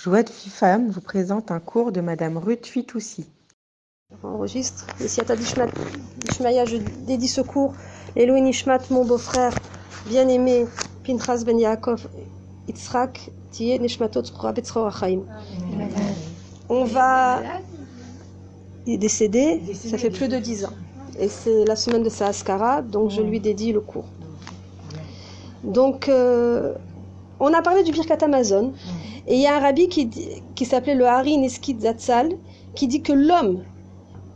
Jouette Femme vous présente un cours de Madame Ruth Fitoussi. Enregistre. Et si Ishmaïa, je dédie ce cours. Elohim Nishmat, mon beau-frère, bien-aimé, Pinchas Ben Yaakov, Yitzhak, Tiye Nishmatot Achaim. On va. Il est décédé, ça fait plus de dix ans. Et c'est la semaine de sa Askara, donc je lui dédie le cours. Donc, euh, on a parlé du Birkat Amazon. Et il y a un rabbi qui, qui s'appelait le Hari Neskid Zatzal, qui dit que l'homme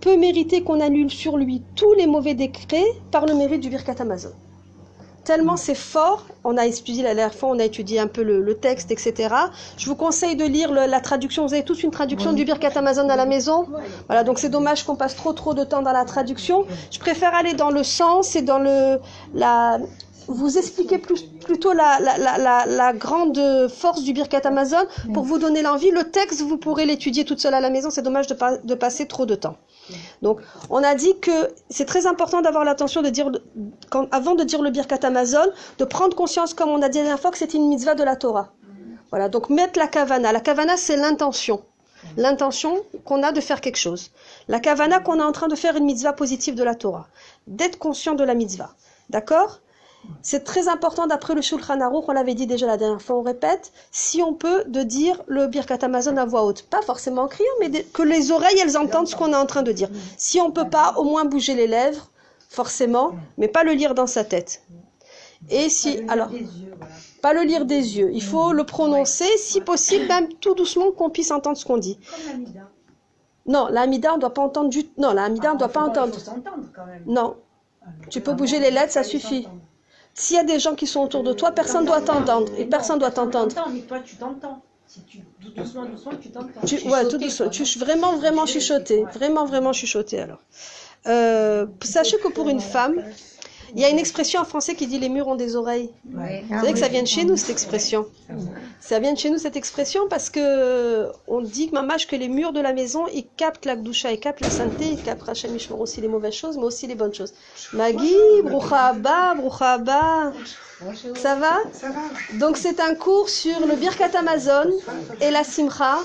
peut mériter qu'on annule sur lui tous les mauvais décrets par le mérite du Birkat Amazon. Tellement c'est fort, on a étudié la dernière fois, on a étudié un peu le, texte, etc. Je vous conseille de lire la traduction. Vous avez tous une traduction du Birkat Amazon à la maison. Voilà, donc c'est dommage qu'on passe trop trop de temps dans la traduction. Je préfère aller dans le sens et dans le la vous expliquer plus, plutôt la, la, la, grande force du Birkat Amazon pour vous donner l'envie. Le texte, vous pourrez l'étudier toute seule à la maison. C'est dommage de, passer trop de temps. Donc, on a dit que c'est très important d'avoir l'attention de dire, avant de dire le Birkat Amazon, de prendre conscience, comme on a dit la dernière fois, que c'est une mitzvah de la Torah. Voilà, donc mettre la kavana. La kavana, c'est l'intention. L'intention qu'on a de faire quelque chose. La kavana qu'on est en train de faire une mitzvah positive de la Torah. D'être conscient de la mitzvah. D'accord? C'est très important d'après le Shulchan Aruch, on l'avait dit déjà la dernière fois, on répète, si on peut, de dire le Birkat Amazon à voix haute. Pas forcément en criant, mais que les oreilles, elles entendent ce qu'on est en train de dire. Si on peut pas, au moins bouger les lèvres, forcément, mais pas le lire dans sa tête. Et si, alors, pas le lire des yeux. Il faut le prononcer, si possible, même tout doucement, qu'on puisse entendre ce qu'on dit. Non, l'amida, on ne doit pas entendre du... Non, l'amida, on ne doit pas entendre. Non. Tu peux bouger les lettres, ça suffit. S'il y a des gens qui sont autour de toi, personne ne doit t'entendre. Et personne doit t'entendre. Mais toi, tu t'entends. Si tu, doucement, doucement, tu t'entends. Ouais, tout doucement. Tu vraiment, vraiment chuchoté. Vraiment, vraiment chuchoté alors. Euh, sachez que pour une femme, il y a une expression en français qui dit les murs ont des oreilles. Vous savez que ça vient de chez nous cette expression. Ça vient de chez nous cette expression parce que on dit que que les murs de la maison ils captent la gdoucha, ils captent la sainteté, ils captent aussi les mauvaises choses, mais aussi les bonnes choses. Magui, broucha abba. Ça va? Donc c'est un cours sur le Birkat Amazon et la Simcha.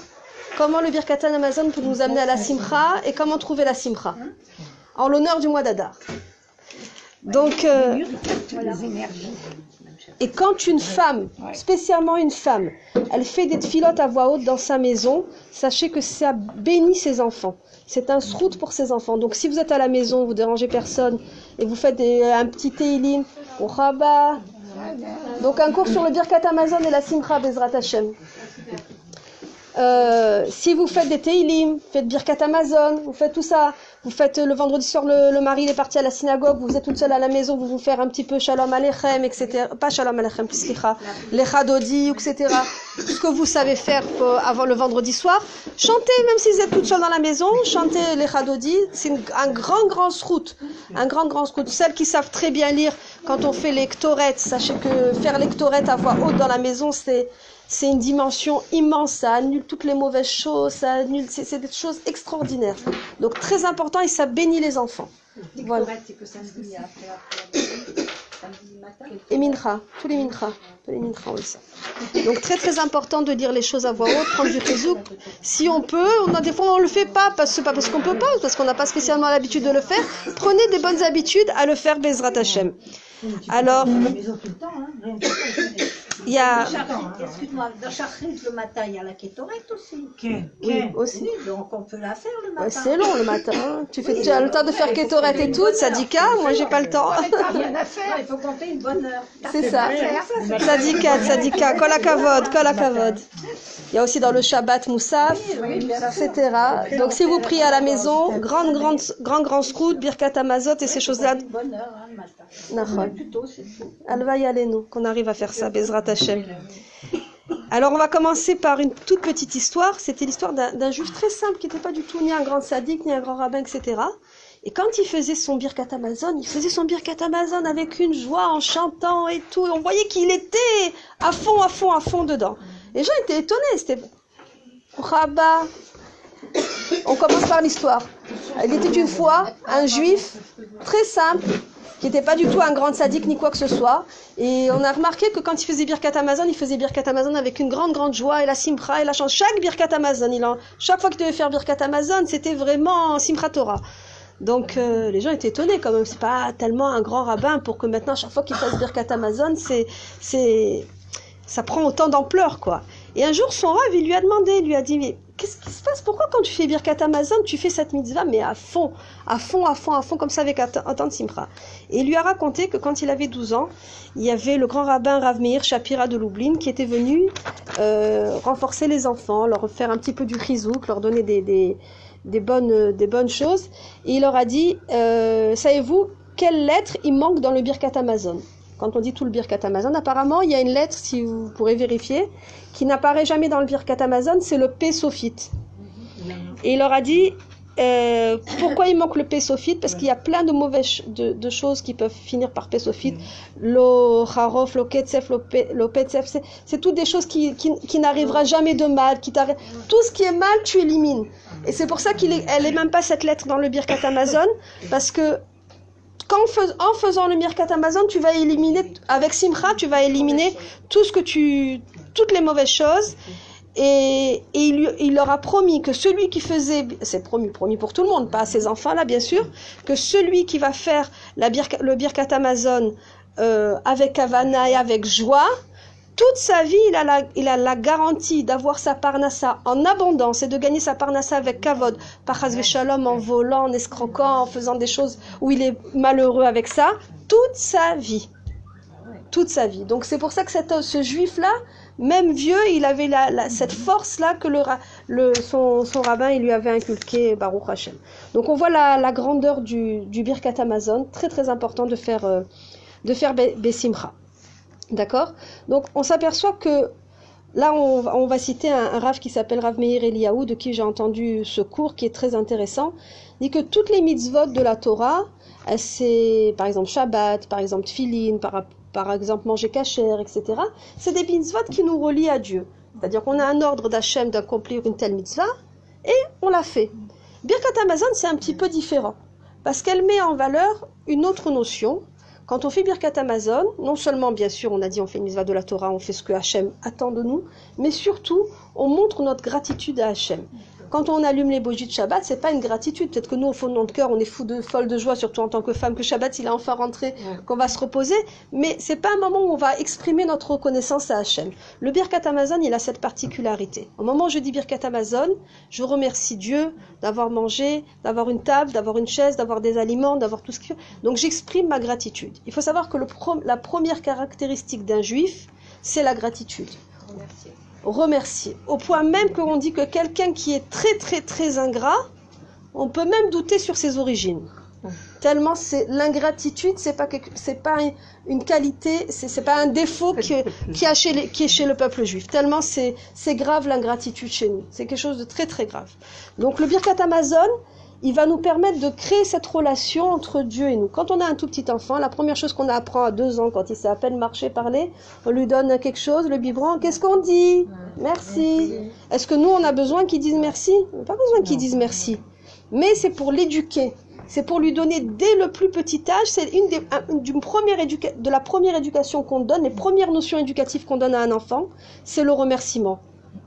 Comment le Birkat Amazon peut nous amener à la Simcha et comment trouver la Simcha? En l'honneur du mois d'Adar. Donc, euh, et quand une femme, spécialement une femme, elle fait des filotes à voix haute dans sa maison, sachez que ça bénit ses enfants. C'est un srout pour ses enfants. Donc si vous êtes à la maison, vous dérangez personne, et vous faites un petit teilim, au rabat, donc un cours sur le Birkat Amazon et la Simcha Bezrat Hashem. Euh, si vous faites des teilim, faites Birkat Amazon, vous faites tout ça, vous faites le vendredi soir, le, mari est parti à la synagogue, vous êtes toute seule à la maison, vous vous faites un petit peu shalom alechem, etc. Pas shalom alechem, lecha dodi, etc. Ce que vous savez faire avant le vendredi soir. Chantez, même si vous êtes toute seule dans la maison, chantez lecha dodi. C'est un grand, grand srout. Un grand, grand srout. Celles qui savent très bien lire, quand on fait les sachez que faire les à voix haute dans la maison, c'est c'est une dimension immense, ça annule toutes les mauvaises choses, ça annule, c'est des choses extraordinaires. Donc très important et ça bénit les enfants. Voilà. Et mincha, tous les mincha, tous les mincha aussi. Donc très très important de dire les choses à voix haute, prendre du réseau. Si on peut, on a des fois on le fait pas parce pas parce qu'on peut pas, parce qu'on n'a pas spécialement l'habitude de le faire. Prenez des bonnes habitudes à le faire Bezrat Hashem. Alors, il y a. Excuse-moi, dans Chachrit le matin, il y a la kétorette aussi. Oui, aussi. donc on peut la faire le matin. c'est long le matin. Tu, fais, tu as le temps de faire kétorette et tout, Sadika. Moi, j'ai pas le temps. rien à faire, il faut compter une bonne heure. C'est ça. Sadika, Sadika, Kolakavod, Kolakavod. Il y a aussi dans le Shabbat Moussaf, etc. Donc si vous priez à la maison, grande, grande, grand, grand scout, Birkat Amazot et ces choses-là. Bonne heure, hein, le matin. Alva nous qu'on arrive à faire ça, Bezrat Alors on va commencer par une toute petite histoire. C'était l'histoire d'un juif très simple qui n'était pas du tout ni un grand sadique, ni un grand rabbin, etc. Et quand il faisait son Birkat Amazon, il faisait son Birkat Amazon avec une joie, en chantant et tout. on voyait qu'il était à fond, à fond, à fond dedans. Les gens étaient étonnés. C'était Rabat. On commence par l'histoire. Il était une fois un juif très simple qui n'était pas du tout un grand sadique ni quoi que ce soit. Et on a remarqué que quand il faisait Birkat Amazon, il faisait Birkat Amazon avec une grande, grande joie et la Simcha et la chance. Chaque Birkat Amazon, il en, chaque fois qu'il devait faire Birkat Amazon, c'était vraiment Simcha Torah. Donc euh, les gens étaient étonnés quand même. C'est pas tellement un grand rabbin pour que maintenant, chaque fois qu'il fasse Birkat Amazon, c'est, c'est, ça prend autant d'ampleur, quoi. Et un jour, son rêve, il lui a demandé, il lui a dit, qu'est-ce qui se passe? Pourquoi quand tu fais Birkat Amazon, tu fais cette mitzvah, mais à fond, à fond, à fond, à fond, comme ça avec autant de simra Et il lui a raconté que quand il avait 12 ans, il y avait le grand rabbin Rav Meir Shapira de Lublin qui était venu euh, renforcer les enfants, leur faire un petit peu du chizouk, leur donner des, des, des, bonnes, des bonnes choses. Et il leur a dit, euh, savez-vous quelle lettre il manque dans le Birkat Amazon? Quand on dit tout le Birkat Amazon, apparemment, il y a une lettre, si vous pourrez vérifier, qui n'apparaît jamais dans le Birkat Amazon, c'est le P sophite. Et il leur a dit, euh, pourquoi il manque le P sophite Parce qu'il y a plein de mauvaises de, de, choses qui peuvent finir par P sophite. Lo harof, lo ketsef, petsef, c'est toutes des choses qui, qui, qui n'arrivera jamais de mal. Qui tout ce qui est mal, tu élimines. Et c'est pour ça qu'elle n'est même pas cette lettre dans le Birkat Amazon, parce que en faisant le Mirkat Amazon, tu vas éliminer, avec Simcha, tu vas éliminer tout ce que tu, toutes les mauvaises choses. Et, il, il, leur a promis que celui qui faisait, c'est promis, promis pour tout le monde, pas à ses enfants là bien sûr, que celui qui va faire la le Birkat Amazon euh, avec Havana et avec joie, toute sa vie, il a la, il a la garantie d'avoir sa parnassa en abondance et de gagner sa parnassa avec kavod, par shalom, en volant, en escroquant, en faisant des choses où il est malheureux avec ça, toute sa vie. Toute sa vie. Donc c'est pour ça que cette, ce juif-là, même vieux, il avait la, cette force-là que le, le, son, son, rabbin il lui avait inculqué, Baruch Hashem. Donc on voit la, la grandeur du, du Birkat Amazon, très très important de faire, euh, de faire Bessimcha. D'accord? Donc on s'aperçoit que là on, va citer un, un Rav qui s'appelle Rav Meir Eliyahu, de qui j'ai entendu ce cours qui est très intéressant, dit que toutes les mitzvot de la Torah, c'est par exemple Shabbat, par exemple Tfilin, par, par exemple manger kasher, etc. C'est des mitzvot qui nous relient à Dieu. C'est-à-dire qu'on a un ordre d'Hachem d'accomplir une telle mitzvah et on l'a fait. Birkat Amazon, c'est un petit peu différent parce qu'elle met en valeur une autre notion quand on fait Birkat Amazon, non seulement, bien sûr, on a dit on fait une mitzvah de la Torah, on fait ce que Hachem attend de nous, mais surtout, on montre notre gratitude à Hachem. Quand on allume les bougies de Shabbat, c'est pas une gratitude. Peut-être que nous, au fond de notre cœur, on est fou de folle de joie, surtout en tant que femme, que Shabbat il est enfin rentré, qu'on va se reposer. Mais c'est pas un moment où on va exprimer notre reconnaissance à Hachem. Le Birkat Amazon, il a cette particularité. Au moment où je dis Birkat Amazon, je remercie Dieu d'avoir mangé, d'avoir une table, d'avoir une chaise, d'avoir des aliments, d'avoir tout ce qu'il Donc j'exprime ma gratitude. Il faut savoir que le la première caractéristique d'un juif, c'est la gratitude. Remercier remercier. Au point même qu'on dit que quelqu'un qui est très très très ingrat, on peut même douter sur ses origines. Tellement c'est l'ingratitude, c'est pas c'est pas une qualité, c'est c'est pas un défaut qui, chez qui est chez le peuple juif. Tellement c'est c'est grave l'ingratitude chez nous. C'est quelque chose de très très grave. Donc le Birkat Amazon, il va nous permettre de créer cette relation entre Dieu et nous. Quand on a un tout petit enfant, la première chose qu'on apprend à deux ans, quand il sait à peine marcher, parler, on lui donne quelque chose, le biberon, qu'est-ce qu'on dit? Merci. Est-ce que nous, on a besoin qu'il dise merci? On n'a pas besoin qu'il dise merci. Mais c'est pour l'éduquer. C'est pour lui donner dès le plus petit âge, c'est une des, première de la première éducation qu'on donne, les premières notions éducatives qu'on donne à un enfant, c'est le remerciement.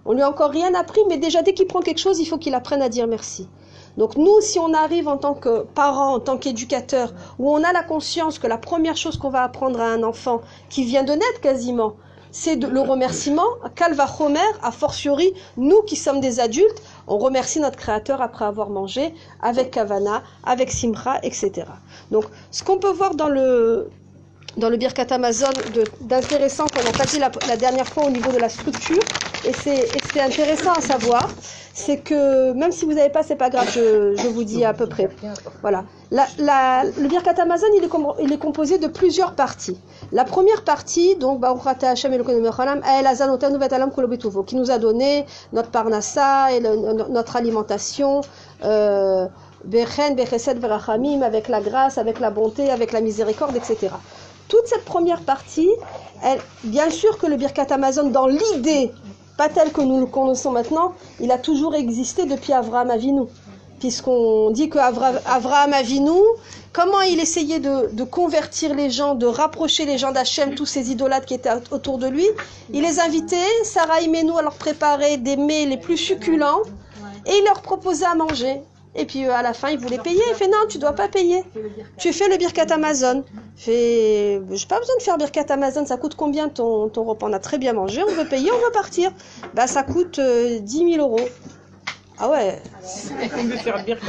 On lui a encore rien appris, mais déjà dès qu'il prend quelque chose, il faut qu'il apprenne à dire merci. Donc nous, si on arrive en tant que parent, en tant qu'éducateur, où on a la conscience que la première chose qu'on va apprendre à un enfant qui vient de naître quasiment, c'est le remerciement, Calva Homer, a fortiori, nous qui sommes des adultes, on remercie notre Créateur après avoir mangé avec Kavana, avec Simra, etc. Donc, ce qu'on peut voir dans le, dans le Birkat Amazon d'intéressant qu'on n'a pas dit la, dernière fois au niveau de la structure, et c'est intéressant à savoir, c'est que même si vous n'avez pas, c'est pas grave, je, je, vous dis à peu près. Voilà. La, la, le Birkat Amazon, il est, il est, composé de plusieurs parties. La première partie, donc, qui nous a donné notre parnassa et notre alimentation, euh, avec la grâce, avec la bonté, avec la miséricorde, etc. Toute cette première partie, elle, bien sûr que le Birkat Amazon, dans l'idée pas tel que nous le connaissons maintenant, il a toujours existé depuis Avram Avinu. puisqu'on dit que Avra- Avraham Avinu, comment il essayait de, convertir les gens, de rapprocher les gens d'Hachem, tous ces idolâtres qui étaient autour de lui. Il les invitait, Sarah Imenou, à leur préparer des mets les plus succulents et il leur proposait à manger. Et puis euh, à la fin, il voulait payer. Il fait non, tu dois pas payer. Tu fais le Birkat Amazon. Fait, j'ai pas besoin de faire Birkat Amazon. Ça coûte combien ton, ton repas? On a très bien mangé. On veut payer, on veut partir. Bah ça coûte euh, 10 000 euros. Ah ouais,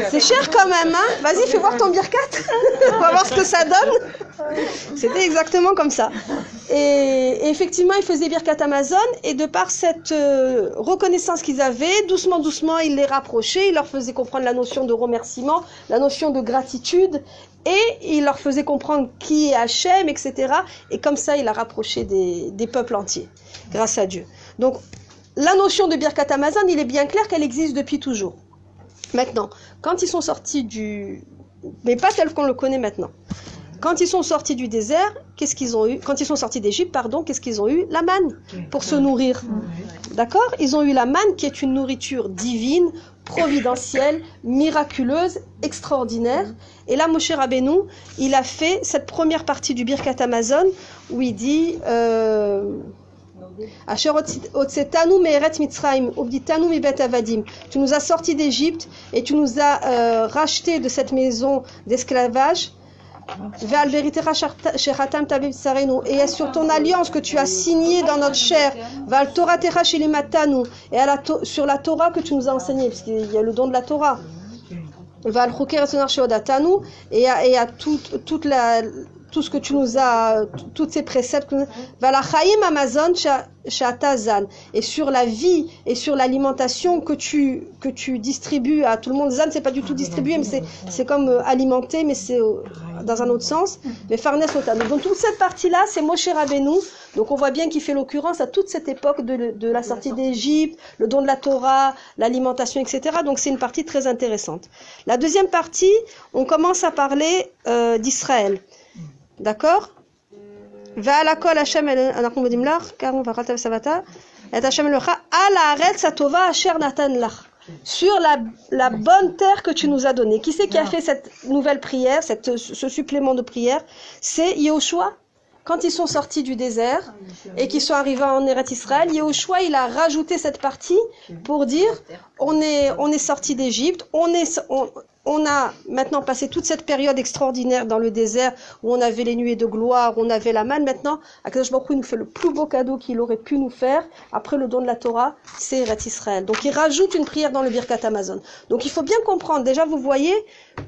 c'est cher quand même, hein Vas-y, fais voir ton birkat. On va voir ce que ça donne. C'était exactement comme ça. Et, effectivement, ils faisaient birkat Amazon et de par cette euh, reconnaissance qu'ils avaient, doucement, doucement, ils les rapprochaient, ils leur faisaient comprendre la notion de remerciement, la notion de gratitude et ils leur faisaient comprendre qui est Hachem, etc. Et comme ça, il a rapproché des, des peuples entiers, grâce à Dieu. Donc, la notion de Birkat Amazon, il est bien clair qu'elle existe depuis toujours. Maintenant, quand ils sont sortis du... Mais pas tel qu'on le connaît maintenant. Quand ils sont sortis du désert, qu'est-ce qu'ils ont eu? Quand ils sont sortis d'Égypte, pardon, qu'est-ce qu'ils ont eu? La manne pour se nourrir. D'accord? Ils ont eu la manne qui est une nourriture divine, providentielle, miraculeuse, extraordinaire. Et là, Moshe Rabbeinu, il a fait cette première partie du Birkat Amazon où il dit... Euh, Tu nous as sortis d'Égypte et tu nous as euh, rachetés de cette maison d'esclavage. Et sur ton alliance que tu as signée dans notre chair? Et à la sur la Torah que tu nous as enseignée, parce qu'il y a le don de la Torah. Et à, et à toute, toute la, tout ce que tu nous as, toutes ces préceptes. Amazon sha- shatazan. Et sur la vie et sur l'alimentation que tu, que tu distribues à tout le monde. Zan, c'est pas du tout distribuer, mais c'est, c'est comme euh, alimenter, mais c'est euh, dans un autre sens. Mais Farnes. Donc toute cette partie-là, c'est Moshe Rabbeinu. Donc on voit bien qu'il fait l'occurrence à toute cette époque de, de la sortie d'Égypte, le don de la Torah, l'alimentation, etc. Donc c'est une partie très intéressante. La deuxième partie, on commence à parler euh, d'Israël. D'accord Ve'alakol Hashem anachnu modim lach, car on va rater savata. Et Hashem lecha al haaretz satova asher natan lach. Sur la, la bonne terre que tu nous as donnée. Qui c'est qui a fait cette nouvelle prière, cette, ce supplément de prière C'est Yehoshua quand ils sont sortis du désert et qu'ils sont arrivés en Eretz Israël, Yehoshua, il a rajouté cette partie pour dire on est, on est sorti d'Égypte, on est, on a maintenant passé toute cette période extraordinaire dans le désert où on avait les nuées de gloire, on avait la manne. Maintenant, Akadosh Baruch nous fait le plus beau cadeau qu'il aurait pu nous faire après le don de la Torah, c'est Eretz Israël. Donc il rajoute une prière dans le Birkat Amazon. Donc il faut bien comprendre. Déjà, vous voyez,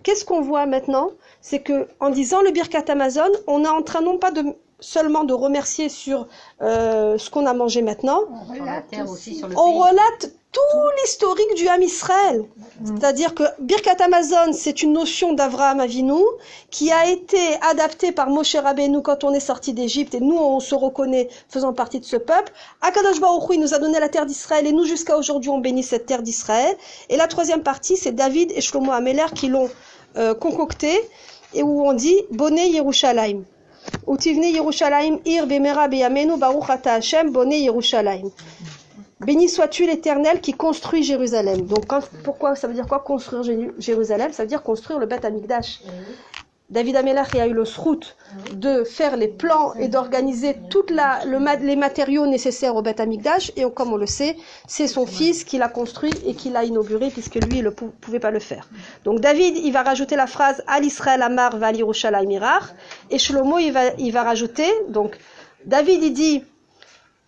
qu'est-ce qu'on voit maintenant? C'est que en disant le Birkat Amazon, on est en train non pas de seulement de remercier sur euh, ce qu'on a mangé maintenant, la terre aussi, sur le on pays. relate tout l'historique du Ham Israël. C'est-à-dire que Birkat Amazon, c'est une notion d'Avraham Avinu qui a été adaptée par Moshe Rabbeinu quand on est sorti d'Égypte et nous on se reconnaît faisant partie de ce peuple. Akadosh Baruch Hu, il nous a donné la terre d'Israël et nous jusqu'à aujourd'hui on bénit cette terre d'Israël. Et la troisième partie, c'est David et Shlomo Ameler qui l'ont euh, concocté et où on dit Bonnet Yerushalayim. Utivne Yerushalayim ir bemera beyamenu baruch ata Hashem bonnet Yerushalayim. Béni sois-tu l'Éternel qui construit Jérusalem. Donc, quand- pourquoi ça veut dire quoi construire Jé- Jérusalem? Ça veut dire construire le Beth Amikdash. David Amelach a eu le srout de faire les plans et d'organiser toutes la, le, les matériaux nécessaires au Beth Amikdash. Et comme on le sait, c'est son fils qui l'a construit et qui l'a inauguré puisque lui, il ne pou- pouvait pas le faire. Donc David, il va rajouter la phrase Al Israël Amar Val Yerushalayim Irach. Et Shlomo, il va, il va rajouter, donc David, il dit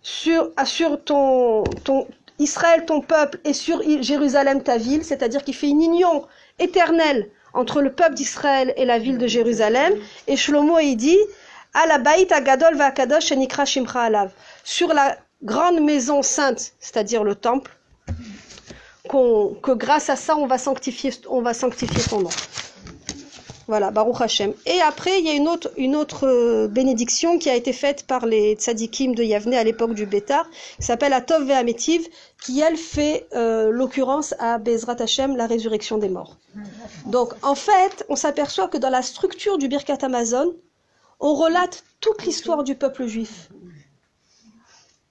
sur, sur ton, ton Israël, ton peuple, et sur Jérusalem, ta ville, c'est-à-dire qu'il fait une union éternelle entre le peuple d'Israël et la ville de Jérusalem. Et Shlomo, il dit, Ala Baït Agadol Vakadosh Enikra Shimcha Alav, sur la grande maison sainte, c'est-à-dire le temple, que grâce à ça, on va sanctifier, on va sanctifier son nom. Voilà, Baruch Hashem. Et après, il y a une autre, une autre euh, bénédiction qui a été faite par les tzadikim de Yavne à l'époque du Bétar, qui s'appelle Atov Ve'ametiv, qui elle fait euh, l'occurrence à Bezrat Hashem, la résurrection des morts. Donc, en fait, on s'aperçoit que dans la structure du Birkat Amazon, on relate toute l'histoire du peuple juif.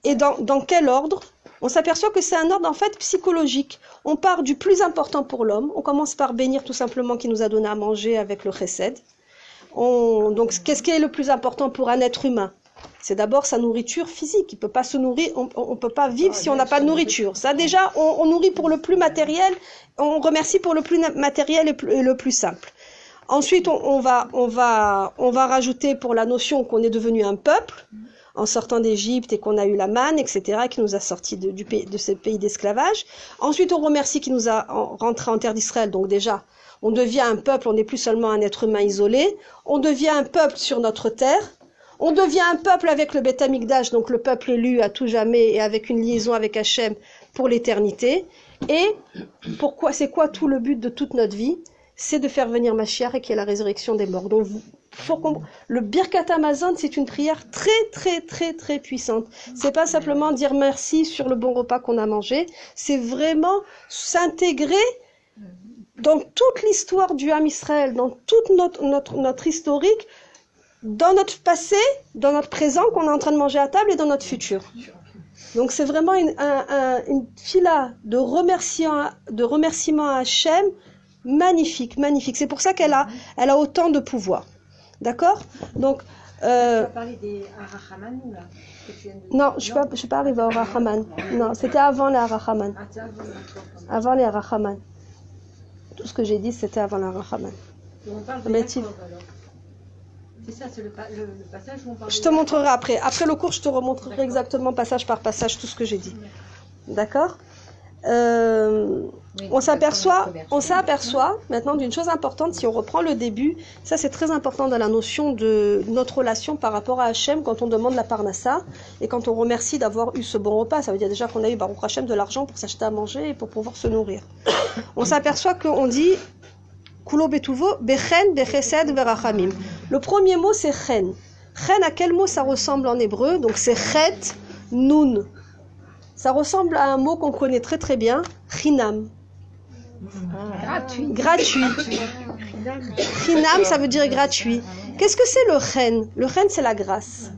Et dans, dans quel ordre? On s'aperçoit que c'est un ordre en fait psychologique. On part du plus important pour l'homme. On commence par bénir tout simplement qui nous a donné à manger avec le chesed. On- donc, qu'est-ce qui est le plus important pour un être humain? C'est d'abord sa nourriture physique. Il peut pas se nourrir, on, on peut pas vivre si on n'a pas de nourriture. Ça, déjà, on, on nourrit pour le plus matériel. On remercie pour le plus matériel et, le plus simple. Ensuite, on, on va, on va, on va rajouter pour la notion qu'on est devenu un peuple en sortant d'Égypte et qu'on a eu la manne, etc., qui nous a sortis de, du ce pays d'esclavage. Ensuite, on remercie qui nous a en- rentré en terre d'Israël. Donc déjà, on devient un peuple, on n'est plus seulement un être humain isolé. On devient un peuple sur notre terre. On devient un peuple avec le Beth Amikdash, donc le peuple élu à tout jamais et avec une liaison avec Hachem pour l'éternité. Et pourquoi, c'est quoi tout le but de toute notre vie? C'est de faire venir Mashiach et qui est la résurrection des morts. Donc, vous- Le Birkat Amazon, c'est une prière très, très, très, très puissante. C'est pas simplement dire merci sur le bon repas qu'on a mangé. C'est vraiment s'intégrer dans toute l'histoire du Ham Israël, dans toute notre, notre, notre historique, dans notre passé, dans notre présent qu'on est en train de manger à table et dans notre futur. Donc c'est vraiment une, un, un- une fila de remerciements, de remerciements à Hachem magnifique, magnifique. C'est pour ça qu'elle a, elle a autant de pouvoir. D'accord Donc, euh, Tu as parlé des Arachaman là viens de- non, je ne suis pas, je suis pas arrivée au Arachaman. Non, c'était avant les Arachaman. Ah, avant, les Arachaman. Tout ce que j'ai dit, c'était avant les Arachaman. On parle de Mais. C'est ça, c'est le, pa- le, le passage où on parle Je te montrerai après. Après le cours, je te remontrerai exactement passage par passage tout ce que j'ai dit. D'accord Euh, Oui, On s'aperçoit, on s'aperçoit maintenant d'une chose importante. Si on reprend le début, ça c'est très important dans la notion de notre relation par rapport à Hachem quand on demande la parnassa et quand on remercie d'avoir eu ce bon repas. Ça veut dire déjà qu'on a eu Baruch Hachem de l'argent pour s'acheter à manger et pour pouvoir se nourrir. On s'aperçoit qu'on dit Kulo betuvo bechen bechesed. Le premier mot c'est chen. Chen à quel mot ça ressemble en hébreu? Donc c'est chet nun. Ça ressemble à un mot qu'on connaît très très bien, chinam. Gratuit. Gratuit. Chinam, ça veut dire gratuit. Qu'est-ce que c'est le chen? Le chen, c'est la grâce.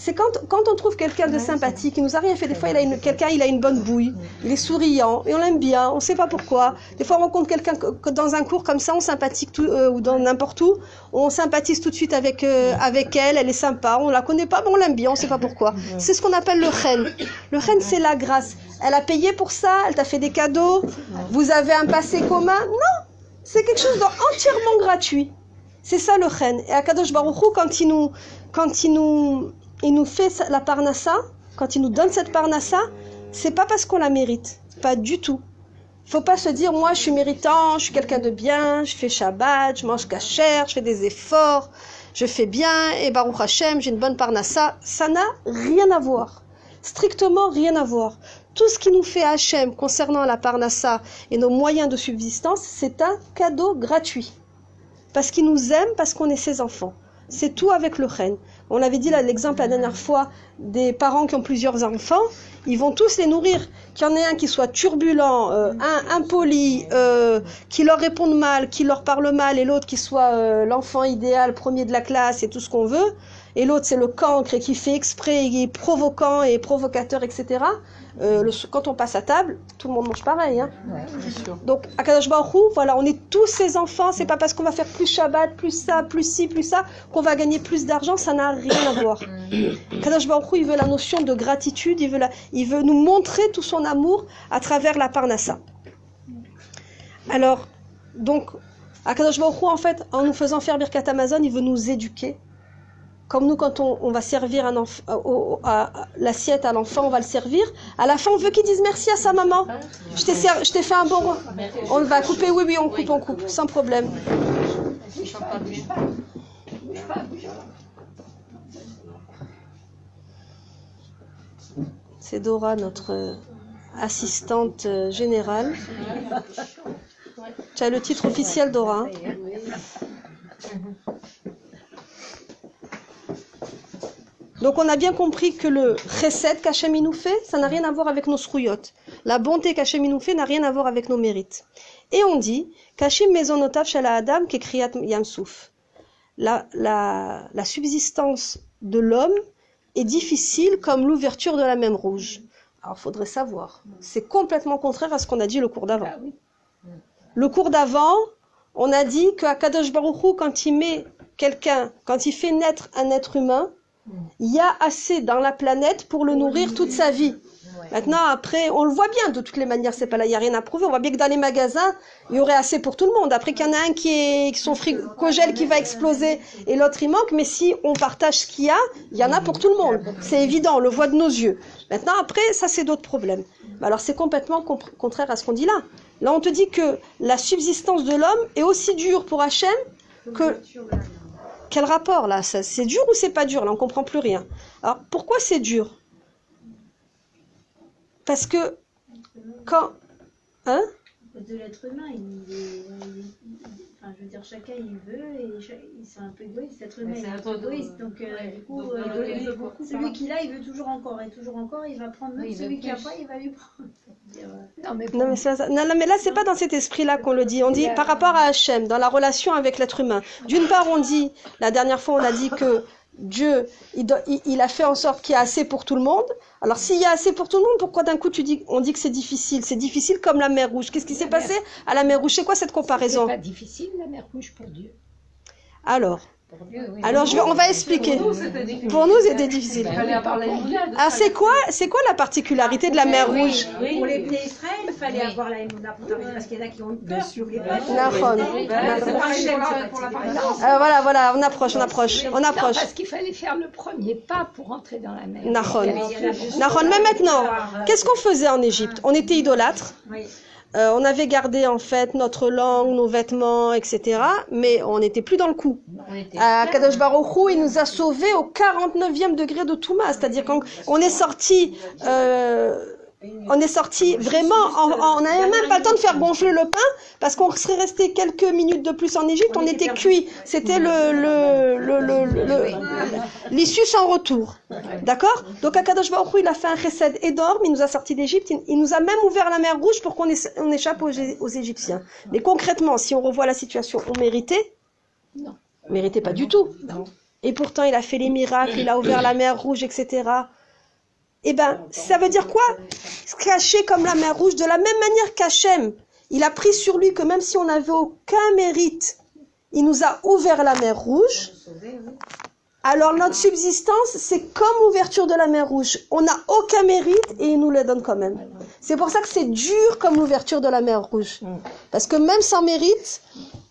C'est quand, quand on trouve quelqu'un de sympathique, il nous a rien fait. Des fois, il a une, quelqu'un, il a une bonne bouille, il est souriant et on l'aime bien. On ne sait pas pourquoi. Des fois, on rencontre quelqu'un que, que dans un cours comme ça, on sympathique tout, euh, ou dans n'importe où, on sympathise tout de suite avec euh, avec elle. Elle est sympa. On la connaît pas, mais on l'aime bien. On ne sait pas pourquoi. C'est ce qu'on appelle le chen. Le chen, c'est la grâce. Elle a payé pour ça. Elle t'a fait des cadeaux. Vous avez un passé commun. Non, c'est quelque chose d'entièrement gratuit. C'est ça le chen. Et Akadosh Baruch Hu, quand il nous, quand il nous, il nous fait la parnassa, quand il nous donne cette parnassa, c'est pas parce qu'on la mérite. Pas du tout. Faut pas se dire, moi, je suis méritant, je suis quelqu'un de bien, je fais Shabbat, je mange kasher, je fais des efforts, je fais bien, et Baruch Hashem, j'ai une bonne parnassa. Ça n'a rien à voir. Strictement rien à voir. Tout ce qui nous fait Hachem concernant la parnassa et nos moyens de subsistance, c'est un cadeau gratuit parce qu'il nous aime, parce qu'on est ses enfants. C'est tout avec le chen. On avait dit l'exemple la dernière fois des parents qui ont plusieurs enfants, ils vont tous les nourrir. Qu'il y en ait un qui soit turbulent, euh, un impoli, euh, qui leur réponde mal, qui leur parle mal, et l'autre qui soit euh, l'enfant idéal, premier de la classe et tout ce qu'on veut, et l'autre c'est le cancre et qui fait exprès, et qui est provoquant et provocateur, etc. Euh, le- quand on passe à table, tout le monde mange pareil. Hein. Donc, à Kadosh voilà, on est tous ses enfants. C'est pas parce qu'on va faire plus Shabbat, plus ça, plus ci, plus ça, qu'on va gagner plus d'argent. Ça n'a rien à voir. Kadosh Baruch il veut la notion de gratitude. Il veut, la- il veut nous montrer tout son amour à travers la parnassa. Alors, donc, à Kadosh Baruch Hu, en fait, en nous faisant faire Birkat Amazon, il veut nous éduquer. Comme nous, quand on, va servir euh, l'assiette à l'enfant, on va le servir. À la fin, on veut qu'il dise merci à sa maman. Je t'ai fait un bon. On va couper, oui, oui, on coupe, on coupe, sans problème. C'est Dora, notre euh, assistante euh, générale. Tu as le titre officiel, Dora. hein? Donc on a bien compris que le chesed qu'Hachem nous fait, ça n'a rien à voir avec nos srouillottes. La bonté qu'Hachem nous fait n'a rien à voir avec nos mérites. Et on dit qu'Hachem mezonotav shala adam kekriyat yamsouf. La, la, la subsistance de l'homme est difficile comme l'ouverture de la mer rouge. Alors, faudrait savoir. C'est complètement contraire à ce qu'on a dit le cours d'avant. Ah. Le cours d'avant, on a dit que Kadosh Baruch Hu, quand il met quelqu'un, quand il fait naître un être humain, il y a assez dans la planète pour le nourrir toute sa vie. Maintenant, après, on le voit bien, de toutes les manières, c'est pas là, il n'y a rien à prouver. On voit bien que dans les magasins, il y aurait assez pour tout le monde. Après qu'il y en a un qui est, son frigogel qui va exploser et l'autre il manque, mais si on partage ce qu'il y a, il y en a pour tout le monde. C'est évident, on le voit de nos yeux. Maintenant, après, ça c'est d'autres problèmes. Mais Alors c'est complètement contraire à ce qu'on dit là. Là, on te dit que la subsistance de l'homme est aussi dure pour Hachem que... Quel rapport là? C'est dur ou c'est pas dur? Là, on comprend plus rien. Alors, pourquoi c'est dur? Parce que quand... Hein? De l'être humain, il est. il- Enfin, je veux dire, chacun il veut et cha- c'est un peu égoïste. L'être humain est un peu égoïste. Donc, euh, ouais. du coup, Donc, euh, il veut beaucoup. celui qui l'a, il veut toujours encore et toujours encore. Il va prendre même Oui, celui qui a plus. pas, il va lui prendre. Euh, Non, mais Non mais, ça. non, non, mais là, c'est pas dans cet esprit-là qu'on le dit. On dit par rapport à Hachem, dans la relation avec l'être humain. D'une part, on dit, la dernière fois, on a dit que Dieu, il, doit- il- il a fait en sorte qu'il y a assez pour tout le monde. Alors, s'il y a assez pour tout le monde, pourquoi d'un coup tu dis, on dit que c'est difficile? C'est difficile comme la mer Rouge. Qu'est-ce qui s'est passé à la mer Rouge? C'est quoi cette c'est comparaison pas difficile, la mer rouge pour Dieu. Alors. Alors je vais, on va expliquer. Pour nous, c'était difficile. Alors, c'est quoi, c'est quoi la particularité de la mer Rouge Pour les plaies Israël, il fallait avoir la Emouna parce qu'il y en a qui ont eu peur, pour la partie. Euh, Voilà, voilà, on approche, on approche, on approche. parce qu'il fallait faire le premier pas pour entrer dans la mer. Nahon. Nahon, mais maintenant, qu'est-ce qu'on faisait en Égypte? On était idolâtres. Euh, on avait gardé en fait notre langue, nos vêtements, etc. Mais on n'était plus dans le coup. À Kadosh Baruch Hu, il nous a sauvés au 49e degré de Touma. C'est-à-dire qu'on on est sorti, euh, on est sorti vraiment, en- en- on n'avait même pas le temps de faire gonfler le pain parce qu'on serait resté quelques minutes de plus en Égypte, on, était cuit. C'était le, le, le, le, le- le- l'issue sans retour. D'accord? Donc Akadosh Baruch il a fait un chesed énorme, il nous a sortis d'Égypte, il, il nous a même ouvert la mer Rouge pour qu'on on échappe aux, aux Égyptiens. Mais concrètement, si on revoit la situation, on méritait? Non. On méritait pas du tout. Et pourtant, il a fait les miracles, il a ouvert la mer Rouge, etc. Eh ben, ça veut dire quoi? Se cacher comme la mer Rouge, de la même manière qu'Hachem, il a pris sur lui que même si on n'avait aucun mérite, il nous a ouvert la mer Rouge. Alors notre subsistance, c'est comme l'ouverture de la mer Rouge. On n'a aucun mérite et il nous le donne quand même. C'est pour ça que c'est dur comme l'ouverture de la mer Rouge. Parce que même sans mérite,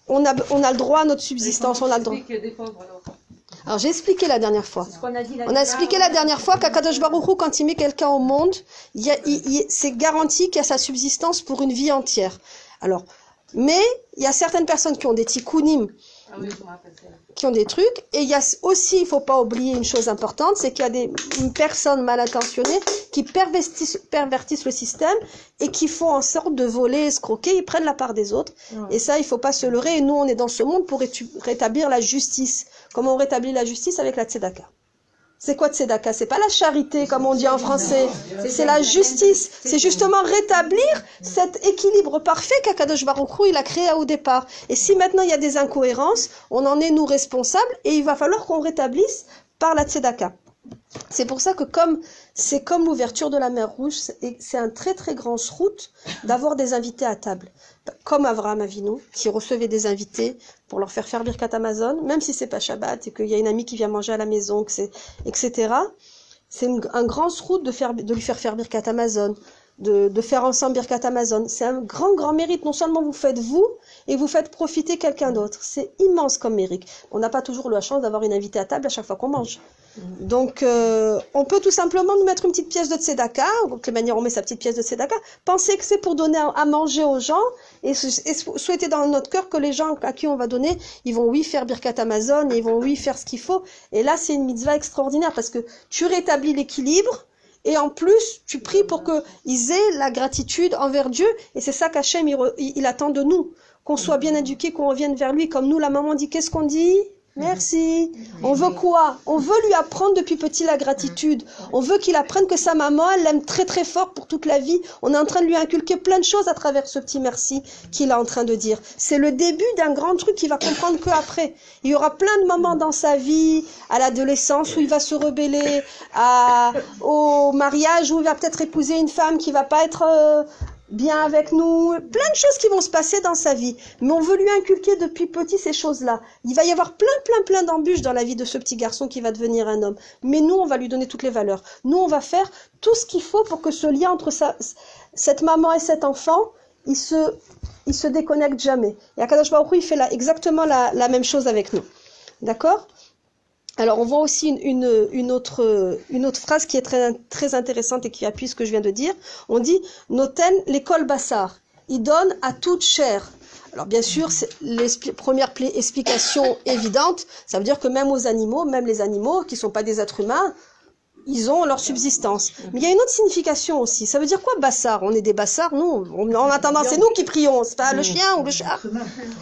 on a, on a le droit à notre subsistance. On a le droit. Alors. J'ai expliqué la dernière fois. A dit la On a expliqué la dernière fois qu'Akadosh Baruch Hu, quand il met quelqu'un au monde, il c'est garanti qu'il y a sa subsistance pour une vie entière. Alors, mais il y a certaines personnes qui ont des tikkunim, Ah qui ont des trucs, et il y a aussi, il faut pas oublier une chose importante, c'est qu'il y a des personnes mal intentionnées qui pervertissent, pervertissent le système et qui font en sorte de voler, escroquer, ils prennent la part des autres. Et ça, il faut pas se leurrer. Et nous, on est dans ce monde pour rétablir la justice. Comment on rétablit la justice avec la tzedaka? C'est quoi tzedaka? C'est pas la charité, comme on dit en français. C'est la justice. C'est justement rétablir cet équilibre parfait qu'Akadosh Baruch il a créé au départ. Et si maintenant il y a des incohérences, on en est nous responsables et il va falloir qu'on rétablisse par la tzedaka. C'est pour ça que c'est comme l'ouverture de la mer Rouge, c'est un très très grand route d'avoir des invités à table. Comme Avraham Avinu, qui recevait des invités pour leur faire faire Birkat Amazon, même si c'est pas Shabbat et qu'il y a une amie qui vient manger à la maison, que etc. C'est un grand route de, de lui faire faire Birkat Amazon, de, de faire ensemble Birkat Amazon. C'est un grand, grand mérite. Non seulement vous faites vous, et vous faites profiter quelqu'un d'autre. C'est immense comme mérite. On n'a pas toujours la chance d'avoir une invitée à table à chaque fois qu'on mange. Donc, euh, on peut tout simplement nous mettre une petite pièce de tzedaka, de quelle manière on met sa petite pièce de tzedaka, penser que c'est pour donner à, manger aux gens et, sou- et sou- souhaiter dans notre cœur que les gens à qui on va donner, ils vont oui faire Birkat Amazon, ils vont oui faire ce qu'il faut. Et là, c'est une mitzvah extraordinaire parce que tu rétablis l'équilibre et en plus, tu pries pour qu'ils aient la gratitude envers Dieu. Et c'est ça qu'Hachem il, il attend de nous, qu'on soit bien éduqués, qu'on revienne vers lui. Comme nous, la maman dit, qu'est-ce qu'on dit? Merci. On veut quoi? On veut lui apprendre depuis petit la gratitude. On veut qu'il apprenne que sa maman, elle l'aime très très fort pour toute la vie. On est en train de lui inculquer plein de choses à travers ce petit merci qu'il est en train de dire. C'est le début d'un grand truc qu'il va comprendre que après. Il y aura plein de moments dans sa vie, à l'adolescence, où il va se rebeller, à, au mariage, où il va peut-être épouser une femme qui va pas être euh, bien avec nous, plein de choses qui vont se passer dans sa vie. Mais on veut lui inculquer depuis petit ces choses-là. Il va y avoir plein, plein, plein d'embûches dans la vie de ce petit garçon qui va devenir un homme. Mais nous, on va lui donner toutes les valeurs. Nous, on va faire tout ce qu'il faut pour que ce lien entre cette maman et cet enfant, il se, il se déconnecte jamais. Et Akadosh Baruch il fait exactement la même chose avec nous. D'accord? Alors, on voit aussi une, une, une, autre, une autre phrase qui est très, très intéressante et qui appuie ce que je viens de dire. On dit Noten l'école Bassar. Il donne à toute chair. Alors, bien sûr, pla- explications évidentes. Ça veut dire que même aux animaux, même les animaux qui sont pas des êtres humains, ils ont leur subsistance. Mais il y a une autre signification aussi. Ça veut dire quoi Bassar On est des bassards, nous. On, en attendant, c'est nous qui prions. C'est pas le chien ou le chat.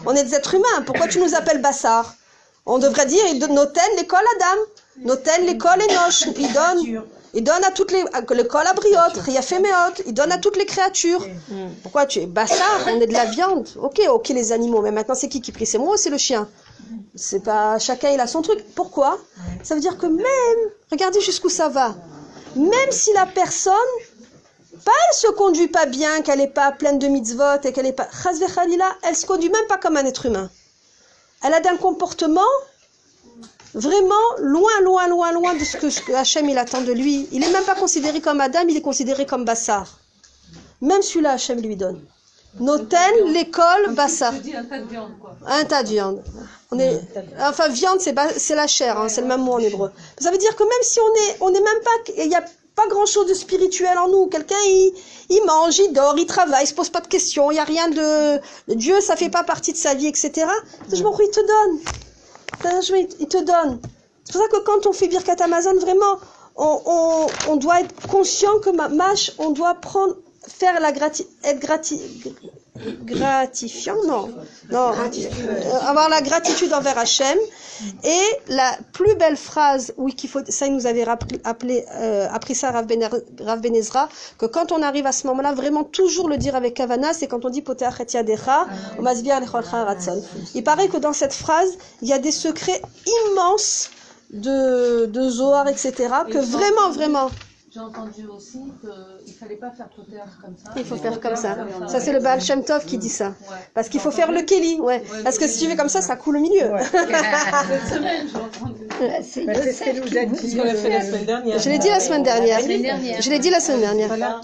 On est des êtres humains. Pourquoi tu nous appelles bassards on devrait dire, il donne Noten l'école Adam, Noten l'école Enoch. Il donne, il donne à toutes les, à- l'école Abriot, Riafemeot, il donne à toutes les créatures. Pourquoi tu es bassard On est de la viande. Ok, ok les animaux, mais maintenant c'est qui qui prie? C'est moi ou c'est le chien? C'est pas, chacun il a son truc. Pourquoi? Ça veut dire que même, regardez jusqu'où ça va, même si la personne, pas elle se conduit pas bien, qu'elle est pas pleine de mitzvot et qu'elle est pas, elle se conduit même pas comme un être humain elle a un comportement vraiment loin, loin, loin, loin de ce que, ce que Hachem il attend de lui. Il n'est même pas considéré comme Adam, il est considéré comme Bassar. Même celui-là, Hachem lui donne. Noten, l'école, Bassar. Un tas de viande, quoi. Un tas de viande. On est, enfin, viande, c'est la chair, hein, c'est le même mot en hébreu. Ça veut dire que même si on est, on est même pas, il n'y a pas grand chose de spirituel en nous. Quelqu'un, il, il mange, il dort, il travaille, il se pose pas de questions, il n'y a rien de, Dieu, ça fait pas partie de sa vie, etc. Je m'en il te donne. Il te donne. C'est pour ça que quand on fait Birkat Amazon, vraiment, on, on, on doit être conscient que ma mâche, on doit prendre, faire la grati, être grati, gratifiant, non, non, Euh, avoir la gratitude envers Hachem. Et la plus belle phrase, oui, qu'il faut, ça il nous avait rappelé, appelé, euh, appris ça Rav, Ben, Rav Ben Ezra, que quand on arrive à ce moment-là, vraiment toujours le dire avec Kavana, c'est quand on dit Poteach et Yadecha, ratzon. Il paraît que dans cette phrase, il y a des secrets immenses de, de Zohar, etc., que vraiment, vraiment, J'ai entendu aussi qu'il ne fallait pas faire poter comme ça. il faut faire comme ça. Ça, c'est le Baal Shem Tov qui dit ça. Ouais. Parce qu'il faut faire le Kéli, ouais. Parce que si tu fais comme ça, ça coule au milieu. Cette semaine, j'ai entendu. Là, C'est Bah, c'est ce qu'elle nous a dit la semaine dernière. Je l'ai dit la semaine dernière. Je l'ai dit la semaine dernière. Voilà.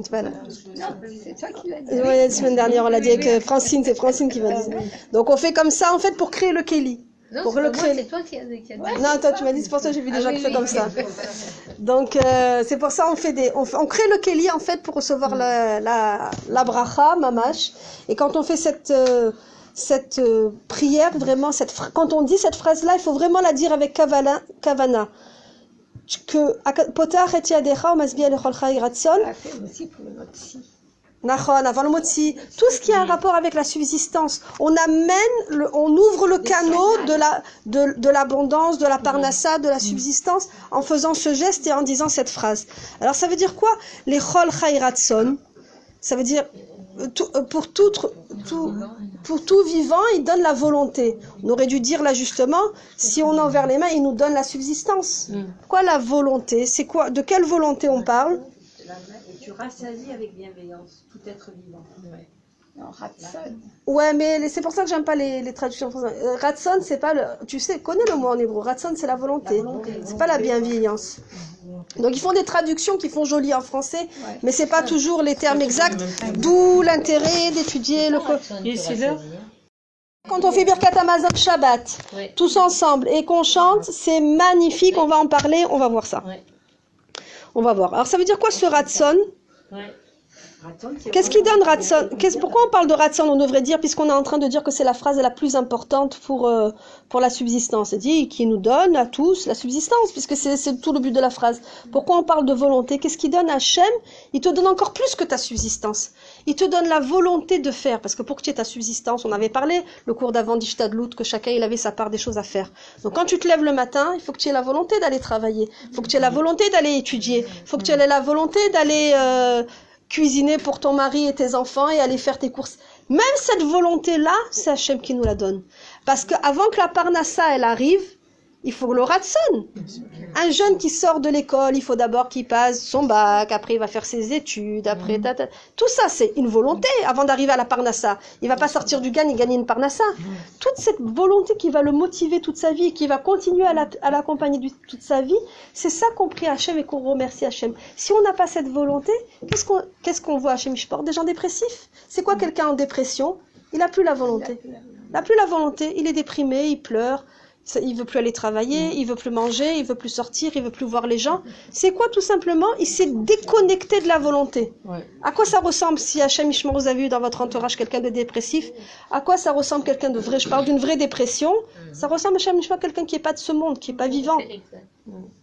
C'est toi qui l'as dit. Ouais, la semaine dernière, on l'a dit avec euh, Francine, c'est Francine qui m'a dit ça. Donc on fait comme ça, en fait, pour créer le Kéli. Non, Pour c'est le créer. moi, c'est toi qui as, qui as dit. Non, toi, tu m'as dit, c'est pour ça que j'ai vu des Ah gens oui, qui font oui. comme ça. Donc, euh, c'est pour ça on fait des, on, on crée le Kéli, en fait, pour recevoir la, la, la bracha, mamash. Et quand on fait cette, euh, cette euh, prière, vraiment, cette, quand on dit cette phrase-là, il faut vraiment la dire avec kavana, kavana. Que, potar et yadecha, o masbia lecholcha iratzon, On l'a fait aussi pour le motzi. Nachon, avant le motzi, tout ce qui a un rapport avec la subsistance, on amène, le, on ouvre le canot de la, de, de l'abondance, de la parnassa, de la subsistance, en faisant ce geste et en disant cette phrase. Alors ça veut dire quoi? Les chol chayratson, ça veut dire euh, tout- euh, pour tout, tout, pour tout vivant, il donne la volonté. On aurait dû dire là justement, si on envers les mains, il nous donne la subsistance. Quoi la volonté? C'est quoi De quelle volonté on parle? Et tu rassasies avec bienveillance tout être vivant. Non, Ratson. Ouais, mais c'est pour ça que j'aime pas les, les traductions françaises. Euh, Ratson, c'est pas le. Tu sais, connais le mot en hébreu. Ratson, c'est la volonté. C'est pas la bienveillance. Donc ils font des traductions qui font joli en français, mais c'est pas toujours les termes exacts. D'où l'intérêt d'étudier le. co- Il est 6 heures Quand on fait Birkat Amazon Shabbat, Ouais. tous ensemble, et qu'on chante, c'est magnifique. On va en parler. On va voir ça. Ouais. On va voir. Alors ça veut dire quoi ce Ratson. Qu'est-ce qui donne Ratson Qu'est-ce- Pourquoi on parle de Ratson On devrait dire, puisqu'on est en train de dire que c'est la phrase la plus importante pour, euh, pour la subsistance. C'est dit qui nous donne à tous la subsistance, puisque c'est c'est tout le but de la phrase. Pourquoi on parle de volonté? Qu'est-ce qui donne à Hachem? Il te donne encore plus que ta subsistance. Il te donne la volonté de faire, parce que pour que tu aies ta subsistance, on avait parlé le cours d'avant d'Ishtadlout, que chacun il avait sa part des choses à faire. Donc quand tu te lèves le matin, il faut que tu aies la volonté d'aller travailler, il faut que tu aies la volonté d'aller étudier, il faut que tu aies la volonté d'aller euh, cuisiner pour ton mari et tes enfants et aller faire tes courses. Même cette volonté-là, c'est Hachem qui nous la donne. Parce qu'avant que la parnassa, elle arrive, il faut le ratson. Un jeune qui sort de l'école, il faut d'abord qu'il passe son bac, après il va faire ses études, après... Tout ça, c'est une volonté avant d'arriver à la parnassa. Il va pas sortir du gagne et gagner une parnassa. Toute cette volonté qui va le motiver toute sa vie, qui va continuer à la- à l'accompagner toute sa vie, c'est ça qu'on prie Hachem et qu'on remercie Hachem. Si on n'a pas cette volonté, qu'est-ce qu'on qu'est-ce voit Hachem? Des gens dépressifs. C'est quoi quelqu'un en dépression? Il n'a plus la volonté. Il n'a plus la volonté, il est déprimé, il pleure, il veut plus aller travailler, il veut plus manger, il veut plus sortir, il veut plus voir les gens. C'est quoi tout simplement? Il s'est déconnecté de la volonté. Ouais. À quoi ça ressemble si Hachem Ishmael vous avez eu dans votre entourage quelqu'un de dépressif? À quoi ça ressemble quelqu'un de vrai? Je parle d'une vraie dépression. Ça ressemble à Hachem Ishmael quelqu'un qui est pas de ce monde, qui est pas vivant.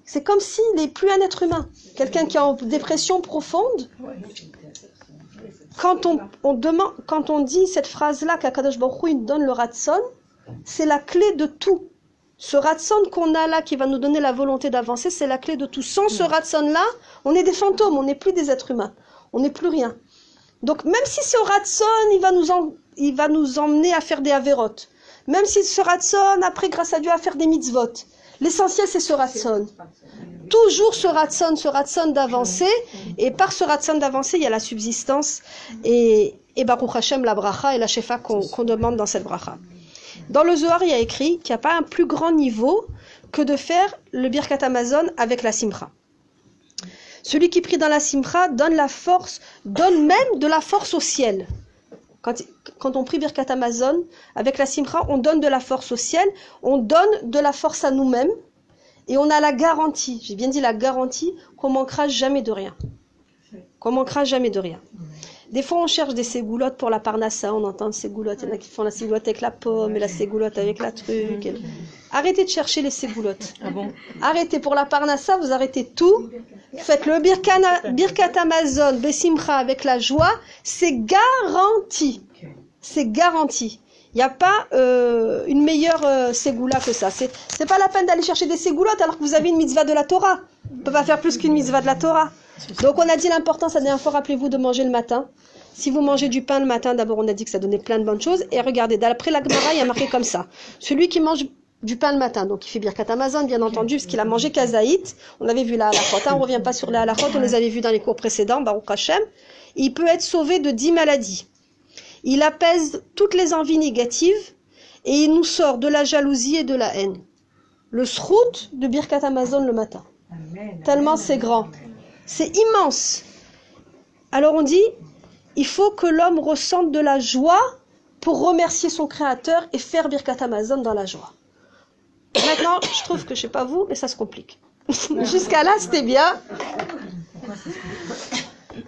C'est comme s'il n'est plus un être humain. Quelqu'un qui est en dépression profonde. Quand on, on demande, quand on dit cette phrase-là qu'Akadosh Baruch Hu, il donne le ratson, c'est la clé de tout. Ce ratson qu'on a là, qui va nous donner la volonté d'avancer, c'est la clé de tout. Sans ce ratson-là, on est des fantômes, on n'est plus des êtres humains, on n'est plus rien. Donc même si ce ratson, il va nous, en- il va nous emmener à faire des avérotes, même si ce ratson, après, grâce à Dieu, à faire des mitzvot, l'essentiel c'est ce ratson. Toujours ce ratson, ce ratson d'avancer, et par ce ratson d'avancer, il y a la subsistance, et, et Baruch Hashem, la bracha et la shefa qu'on qu'on demande dans cette bracha. Dans le Zohar, il y a écrit qu'il n'y a pas un plus grand niveau que de faire le Birkat Amazon avec la Simcha. Celui qui prie dans la Simcha donne la force, donne même de la force au ciel. Quand, on prie Birkat Amazon avec la Simcha, on donne de la force au ciel, on donne de la force à nous-mêmes, et on a la garantie, j'ai bien dit la garantie, qu'on manquera jamais de rien. Qu'on manquera jamais de rien. Des fois, on cherche des ségoulottes pour la parnassa, on entend ségoulottes. Il y en a qui font la ségoulotte avec la pomme et la ségoulotte avec la truc. et- Arrêtez de chercher les ségoulottes. Ah bon? Arrêtez pour la parnassa, vous arrêtez tout. Faites le birkana- birkat Amazon, Besimcha avec la joie. C'est garanti. C'est garanti. Il n'y a pas euh, une meilleure euh, ségoula que ça. C'est c'est pas la peine d'aller chercher des ségoulottes alors que vous avez une mitzvah de la Torah. On ne peut pas faire plus qu'une mitzvah de la Torah. Donc on a dit l'importance, la dernière fois, rappelez-vous de manger le matin. Si vous mangez du pain le matin, d'abord on a dit que ça donnait plein de bonnes choses. Et regardez, d'après la Gemara, il y a marqué comme ça. Celui qui mange du pain le matin, donc il fait Birkat Amazon, bien entendu, parce qu'il a mangé kazaït. On avait vu la halachot, hein, on revient pas sur la halachot, on les avait vus dans les cours précédents, Baruch Hashem. Il peut être sauvé de 10 maladies. Il apaise toutes les envies négatives et il nous sort de la jalousie et de la haine. Le srout de Birkat Amazon le matin. Tellement c'est grand. C'est immense. Alors on dit, il faut que l'homme ressente de la joie pour remercier son créateur et faire Birkat Amazon dans la joie. Maintenant, je trouve que je sais pas vous, mais ça se complique. Jusqu'à là, c'était bien.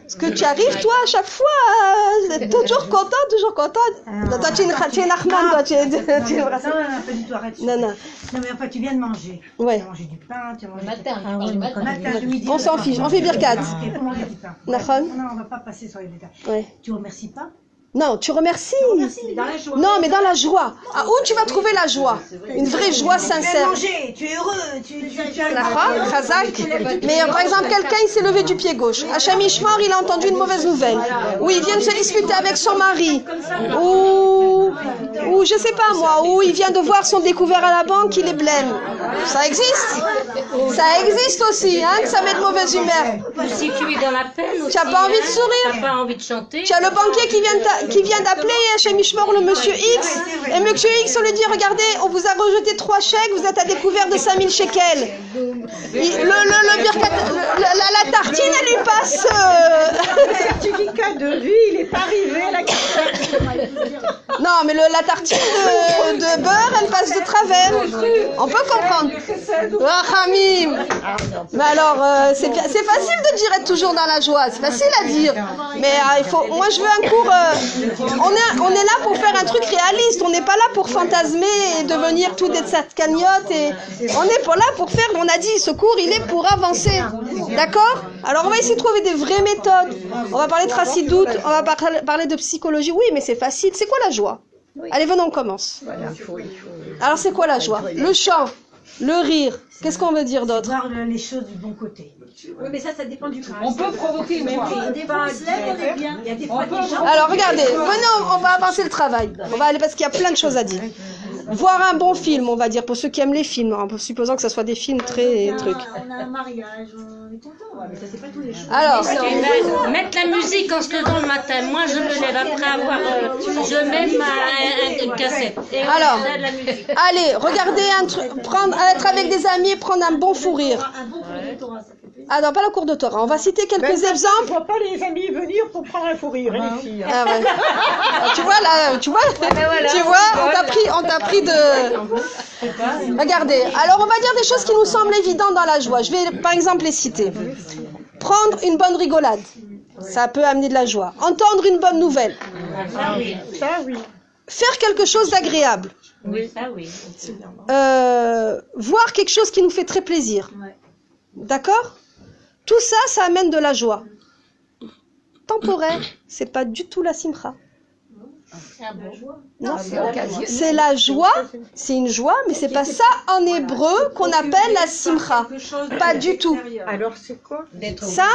Parce que tu arrives, toi, à chaque fois, euh, toujours content, toujours content. Ah, Toi, tu es une- tu es une Rahman, toi, tu es, Non, non, non, pas du tout, arrête. Non, non. Non, mais enfin, tu viens de manger. Ouais. Tu as mangé du pain, tu as mangé matin, du matin. midi. On s'en fiche, on fait birkat. Ok, on mange du pain. Nahon. Non, on va pas passer sur les détails. Ouais. Tu remercies pas Non, tu remercies. Dans la joie. Non, mais dans la joie. Ah, où tu vas trouver la joie? Une vraie joie Tu sincère. manger, tu es heureux, tu, tu, tu as La Chol, Chazak. Mais euh, par exemple, quelqu'un il s'est levé du pied gauche. Hachem Ishmar, il a entendu une mauvaise nouvelle. Ou il vient de se disputer avec son mari. Ou, ou je sais pas moi, ou il vient de voir son découvert à la banque, il est blême. Ça existe. Ça existe aussi, hein, que ça met de mauvaise humeur. Si tu es dans la peine aussi. Tu as pas envie de hein, sourire T'as pas envie de chanter. Tu as le banquier qui vient d'a- qui vient d'appeler Hachem Ishmar le monsieur X. Et monsieur X, on lui dit, regardez, on vous a rejeté trois chèques, vous êtes à découvert de 5000 shekels. Il- le, le, le birkat- le- la, la- la tartine, elle lui passe. euh, Le certificat de vie, il n'est pas arrivé, la carte. Non, mais le- la tartine de, de beurre, elle passe de travers. On peut comprendre. Rachamim. Mais alors, euh, c'est facile de dire être toujours dans la joie. C'est facile à dire. Mais euh, il faut. Moi, je veux un cours. euh, on est, on est là pour faire un truc réaliste. On n'est pas là pour fantasmer et devenir tout des cagnotte. Et on est pas là pour faire. On a dit, ce cours, il est pour avancer. D'accord? Alors, on va essayer de trouver des vraies méthodes. On va parler de racidoute. On va par- parler de psychologie. Oui, mais c'est facile. C'est quoi la joie? Allez, venons, on commence. Voilà, faut, il faut. Alors, c'est quoi la joie Le chant, le rire. Qu'est-ce qu'on veut dire d'autre Voir le- les choses du bon côté. Oui, mais ça, ça dépend du cas. On peut provoquer une fois, on se lève, on est bien. Il y a des fois des gens. Alors regardez, venez, on va avancer le travail. On va aller parce qu'il y a plein de choses à dire. Voir un bon film, on va dire, pour ceux qui aiment les films, en supposant que ce soit des films très On a- trucs. On a un mariage, on est content. Mais ça, c'est pas tous les jours. Alors, ben, mettre la musique en se levant le matin. Moi, je me lève après avoir. euh, je mets ma un- cassette. Et Alors. allez, regardez un truc, prendre, être avec des amis et prendre un bon fou rire. Un bon cours de Ah non, pas la cour de Torah. On va citer quelques Je exemples. vois pas les amis venir pour prendre un fou rire, hein, les filles. Ah ouais. Ah, tu vois là, tu vois, tu vois, on t'a pris, on t'a pris de. Regardez. Alors on va dire des choses qui nous semblent évidentes dans la joie. Je vais par exemple les citer. Prendre une bonne rigolade, ça peut amener de la joie. Entendre une bonne nouvelle, Ça, oui. Ça, oui. faire quelque chose d'agréable, Oui, ça, oui. euh, voir quelque chose qui nous fait très plaisir. Ouais. D'accord? Tout ça, ça amène de la joie. Temporaire, c'est pas du tout la simcha. Ah. Non, C'est la joie, c'est une joie, mais c'est pas ça en hébreu qu'on appelle la simcha. Pas du tout. Alors, c'est quoi Ça,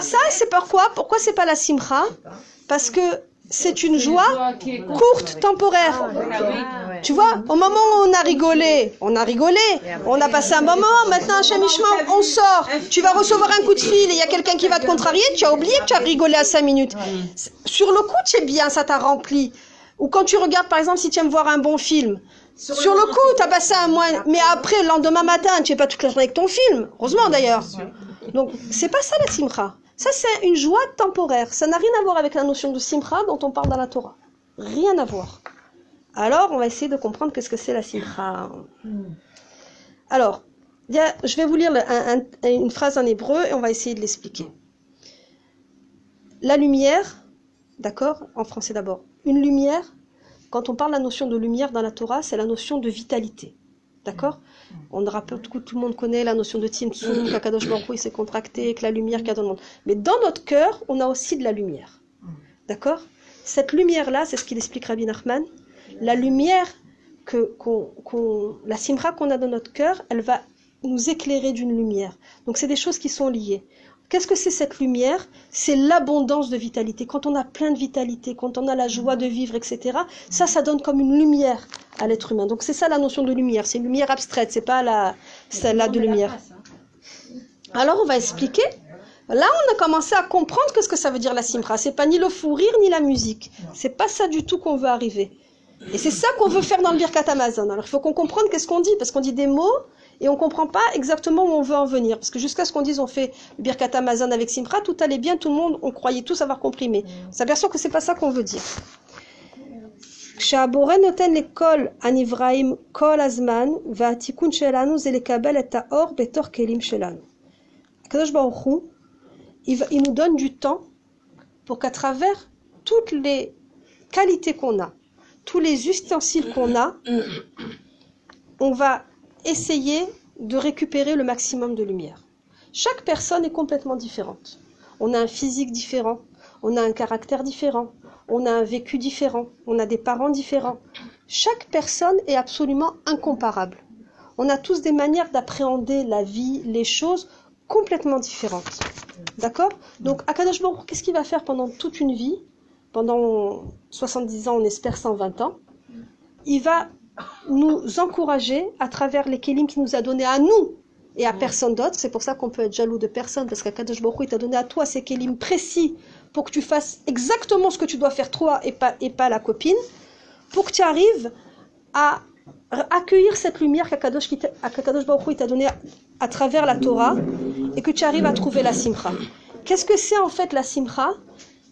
ça c'est pourquoi Pourquoi c'est pas la simcha? Parce que c'est une joie courte, temporaire. Tu vois, au moment où on a rigolé, on a rigolé, on a passé un moment, maintenant Ishmael, on sort, tu vas recevoir un coup de fil et il y a quelqu'un qui va te contrarier, tu as oublié que tu as rigolé à 5 minutes. Sur le coup, tu es bien, ça t'a rempli. Ou quand tu regardes, par exemple, si tu aimes voir un bon film, sur le coup, tu as passé un mois, mais après, le lendemain matin, tu n'es pas toute la journée avec ton film. Heureusement d'ailleurs. Donc, c'est pas ça la simcha. Ça, c'est une joie temporaire. Ça n'a rien à voir avec la notion de simcha dont on parle dans la Torah. Rien à voir. Alors, on va essayer de comprendre qu'est-ce que c'est la simcha. Alors, il y a- je vais vous lire le- un- un- une phrase en hébreu et on va essayer de l'expliquer. La lumière, d'accord En français d'abord. Une lumière, quand on parle de la notion de lumière dans la Torah, c'est la notion de vitalité. D'accord On rappelle, tout, tout le monde connaît la notion de Tzimtzum, qu'Akadosh Baruch s'est contracté, que la lumière qu'il y a dans le monde. Mais dans notre cœur, on a aussi de la lumière. D'accord Cette lumière-là, c'est ce qu'il explique Rabbi Nachman. La lumière, que, la simra qu'on a dans notre cœur, elle va nous éclairer d'une lumière. Donc c'est des choses qui sont liées. Qu'est-ce que c'est cette lumière? C'est l'abondance de vitalité. Quand on a plein de vitalité, quand on a la joie de vivre, etc., ça, ça donne comme une lumière à l'être humain. Donc c'est ça la notion de lumière. C'est une lumière abstraite, c'est pas la, celle-là de lumière. Alors on va expliquer. Là, on a commencé à comprendre que ce que ça veut dire la simra. C'est pas ni le fou rire ni la musique. C'est pas ça du tout qu'on veut arriver. Et c'est ça qu'on veut faire dans le Birkat Amazon. Alors il faut qu'on comprenne qu'est-ce qu'on dit, parce qu'on dit des mots et on comprend pas exactement où on veut en venir. Parce que jusqu'à ce qu'on dise on fait le Birkat Amazon avec Simra, tout allait bien, tout le monde, on croyait tous avoir compris, mais on s'aperçoit que c'est pas ça qu'on veut dire. כשהבורא נותן לכל הנבראים כל הזמן, והתיקון שלנו זה לקבל את האור בתוך כלים שלנו. הקדוש ברוך הוא, il, va- il nous donne du temps pour qu'à travers toutes les qualités qu'on a, tous les ustensiles qu'on a, on va essayer de récupérer le maximum de lumière. Chaque personne est complètement différente. On a un physique différent, on a un caractère différent, on a un vécu différent, on a des parents différents. Chaque personne est absolument incomparable. On a tous des manières d'appréhender la vie, les choses complètement différentes. D'accord? Donc, Akadosh Baruch qu'est-ce qu'il va faire pendant toute une vie? Pendant 70 ans, on espère 120 ans. Il va nous encourager à travers les kélim qu'il nous a donnés à nous et à personne d'autre. C'est pour ça qu'on peut être jaloux de personne, parce qu'Akadosh Baruch t'a donné à toi ces kélim précis pour que tu fasses exactement ce que tu dois faire toi et pas, et pas la copine, pour que tu arrives à accueillir cette lumière qu'Akadosh Baruch t'a donnée à, à travers la Torah et que tu arrives à trouver la simcha. Qu'est-ce que c'est en fait la simcha?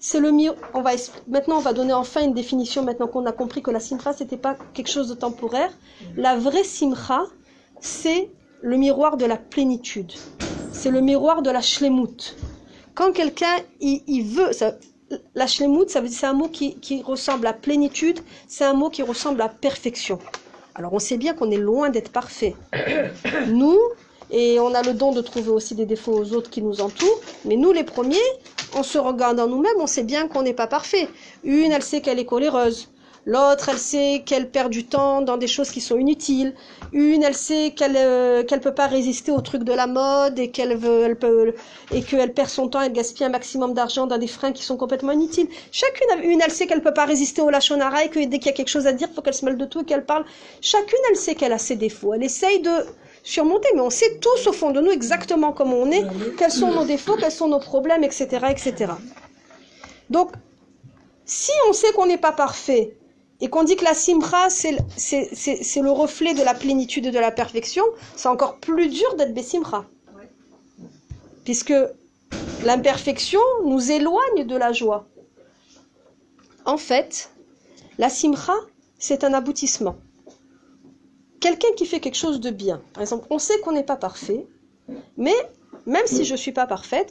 C'est le mir- on va maintenant on va donner enfin une définition maintenant qu'on a compris que la simcha c'était pas quelque chose de temporaire. La vraie simcha, c'est le miroir de la plénitude. C'est le miroir de la shlemut. Quand quelqu'un il, veut la shlemut, ça veut dire c'est un mot qui, qui ressemble à plénitude, c'est un mot qui ressemble à perfection. Alors on sait bien qu'on est loin d'être parfait. Nous, et on a le don de trouver aussi des défauts aux autres qui nous entourent, mais nous les premiers, on se regarde en nous-mêmes, on sait bien qu'on n'est pas parfait. Une, elle sait qu'elle est coléreuse. L'autre, elle sait qu'elle perd du temps dans des choses qui sont inutiles. Une, elle sait qu'elle euh, peut pas résister au truc de la mode et qu'elle veut, elle peut et qu'elle perd son temps et gaspille un maximum d'argent dans des freins qui sont complètement inutiles. Chacune, une, elle sait qu'elle peut pas résister au lachonara et que dès qu'il y a quelque chose à dire, faut qu'elle se mêle de tout et qu'elle parle. Chacune, elle sait qu'elle a ses défauts. Elle essaye de surmonter, mais on sait tous au fond de nous exactement comment on est, quels sont nos défauts, quels sont nos problèmes, etc., etc. Donc, si on sait qu'on n'est pas parfait et qu'on dit que la simra, c'est le- reflet de la plénitude et de la perfection, c'est encore plus dur d'être bessimra. Puisque l'imperfection nous éloigne de la joie. En fait, la simra, c'est un aboutissement. Quelqu'un qui fait quelque chose de bien, par exemple, on sait qu'on n'est pas parfait, mais même si je ne suis pas parfaite,